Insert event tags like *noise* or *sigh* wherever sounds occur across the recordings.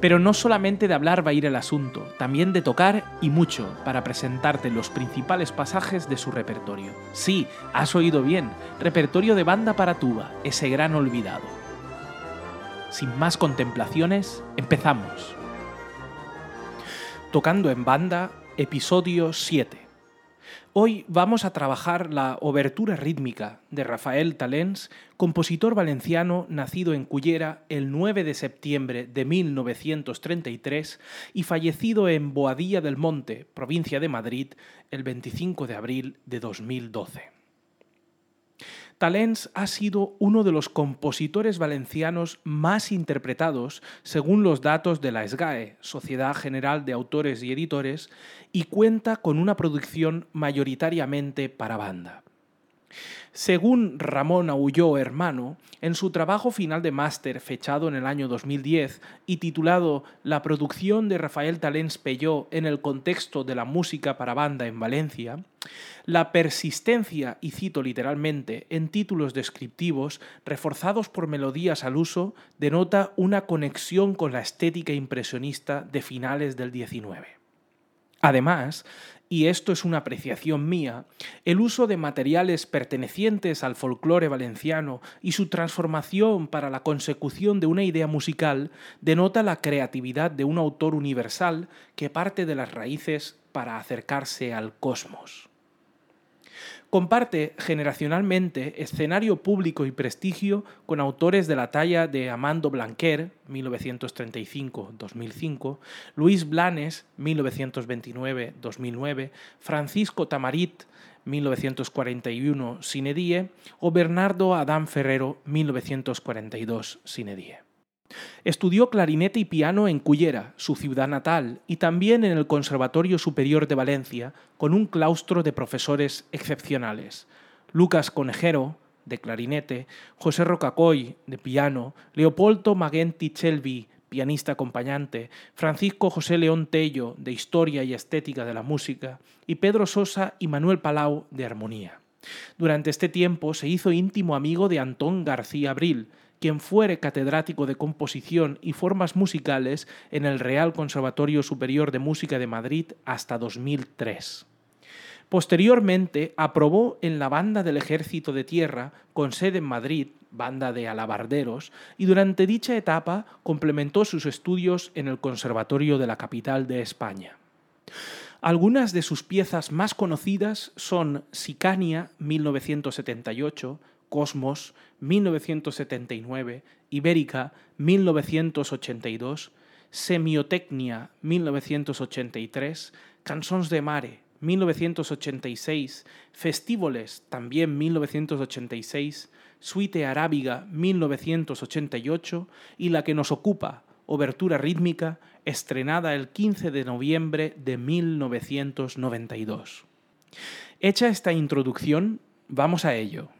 Pero no solamente de hablar va a ir el asunto, también de tocar y mucho para presentarte los principales pasajes de su repertorio. Sí, has oído bien, repertorio de banda para tuba, ese gran olvidado. Sin más contemplaciones, empezamos. Tocando en banda, episodio 7. Hoy vamos a trabajar la obertura rítmica de Rafael Talens, compositor valenciano nacido en Cullera el 9 de septiembre de 1933 y fallecido en Boadilla del Monte, provincia de Madrid, el 25 de abril de 2012. Talens ha sido uno de los compositores valencianos más interpretados según los datos de la SGAE, Sociedad General de Autores y Editores, y cuenta con una producción mayoritariamente para banda. Según Ramón Aulló Hermano, en su trabajo final de máster fechado en el año 2010 y titulado La producción de Rafael Talens Pelló en el contexto de la música para banda en Valencia, la persistencia, y cito literalmente, en títulos descriptivos reforzados por melodías al uso denota una conexión con la estética impresionista de finales del XIX. Además, y esto es una apreciación mía, el uso de materiales pertenecientes al folclore valenciano y su transformación para la consecución de una idea musical denota la creatividad de un autor universal que parte de las raíces para acercarse al cosmos. Comparte generacionalmente escenario público y prestigio con autores de la talla de Amando Blanquer, 1935-2005, Luis Blanes, 1929-2009, Francisco Tamarit, 1941, Sinedie, o Bernardo Adán Ferrero, 1942, Sinedie. Estudió clarinete y piano en Cullera, su ciudad natal, y también en el Conservatorio Superior de Valencia, con un claustro de profesores excepcionales. Lucas Conejero, de clarinete, José Rocacoy, de piano, Leopoldo Magenti Chelvi, pianista acompañante, Francisco José León Tello, de Historia y Estética de la Música, y Pedro Sosa y Manuel Palau, de Armonía. Durante este tiempo se hizo íntimo amigo de Antón García Abril, quien fuere catedrático de composición y formas musicales en el Real Conservatorio Superior de Música de Madrid hasta 2003. Posteriormente aprobó en la Banda del Ejército de Tierra, con sede en Madrid, banda de alabarderos, y durante dicha etapa complementó sus estudios en el Conservatorio de la capital de España. Algunas de sus piezas más conocidas son Sicania 1978, Cosmos, 1979, Ibérica, 1982, Semiotecnia, 1983, Cançons de Mare, 1986, Festívoles, también 1986, Suite Arábiga, 1988, y la que nos ocupa, Obertura Rítmica, estrenada el 15 de noviembre de 1992. Hecha esta introducción, vamos a ello.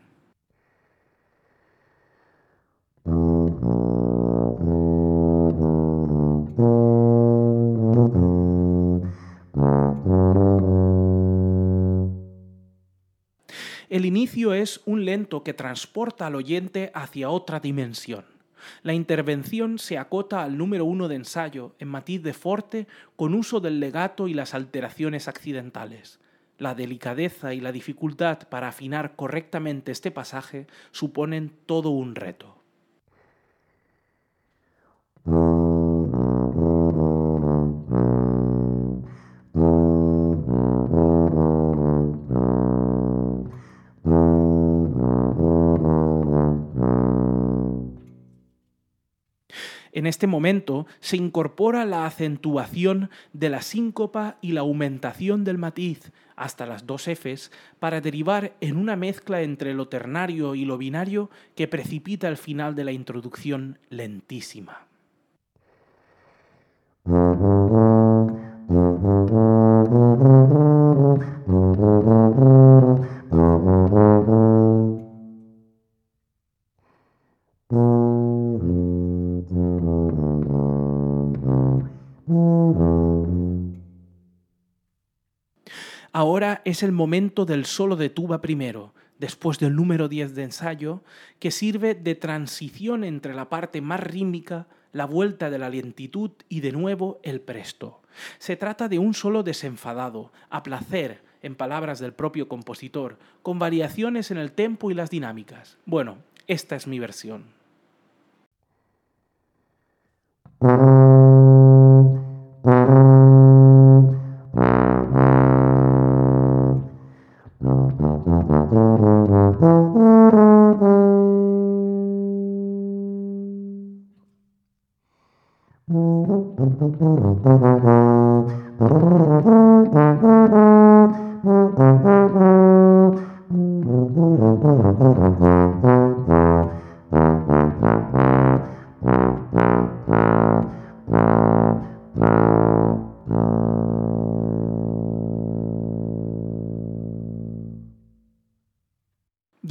El inicio es un lento que transporta al oyente hacia otra dimensión. La intervención se acota al número uno de ensayo, en matiz de forte, con uso del legato y las alteraciones accidentales. La delicadeza y la dificultad para afinar correctamente este pasaje suponen todo un reto. En este momento se incorpora la acentuación de la síncopa y la aumentación del matiz hasta las dos Fs para derivar en una mezcla entre lo ternario y lo binario que precipita el final de la introducción lentísima. Ahora es el momento del solo de tuba primero, después del número 10 de ensayo, que sirve de transición entre la parte más rítmica, la vuelta de la lentitud y de nuevo el presto. Se trata de un solo desenfadado, a placer, en palabras del propio compositor, con variaciones en el tempo y las dinámicas. Bueno, esta es mi versión. Mm-hmm.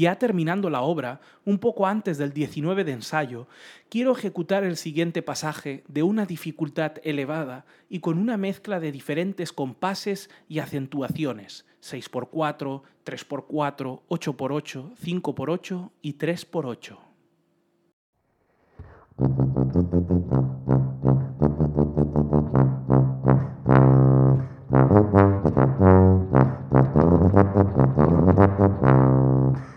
Ya terminando la obra, un poco antes del 19 de ensayo, quiero ejecutar el siguiente pasaje de una dificultad elevada y con una mezcla de diferentes compases y acentuaciones, 6x4, 3x4, 8x8, 5x8 y 3x8. *laughs*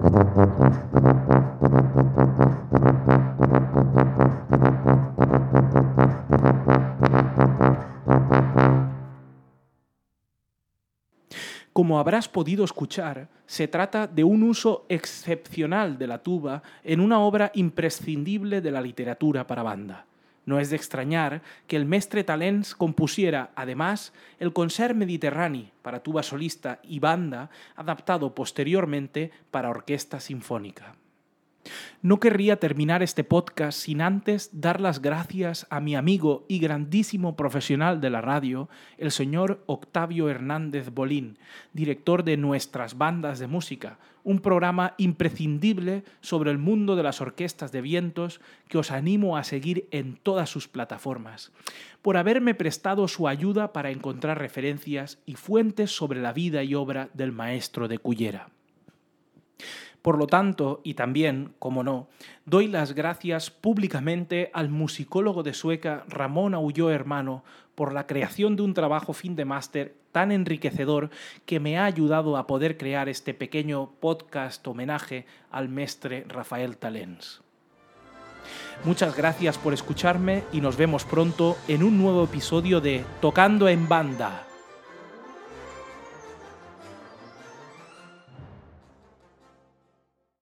Como habrás podido escuchar, se trata de un uso excepcional de la tuba en una obra imprescindible de la literatura para banda. No es de extrañar que el mestre Talens compusiera, además, el Concert Mediterrani para tuba solista y banda, adaptado posteriormente para orquesta sinfónica. No querría terminar este podcast sin antes dar las gracias a mi amigo y grandísimo profesional de la radio, el señor Octavio Hernández Bolín, director de Nuestras Bandas de Música, un programa imprescindible sobre el mundo de las orquestas de vientos que os animo a seguir en todas sus plataformas, por haberme prestado su ayuda para encontrar referencias y fuentes sobre la vida y obra del maestro de Cullera. Por lo tanto, y también, como no, doy las gracias públicamente al musicólogo de Sueca Ramón Aulló Hermano por la creación de un trabajo fin de máster tan enriquecedor que me ha ayudado a poder crear este pequeño podcast homenaje al mestre Rafael Talens. Muchas gracias por escucharme y nos vemos pronto en un nuevo episodio de Tocando en Banda.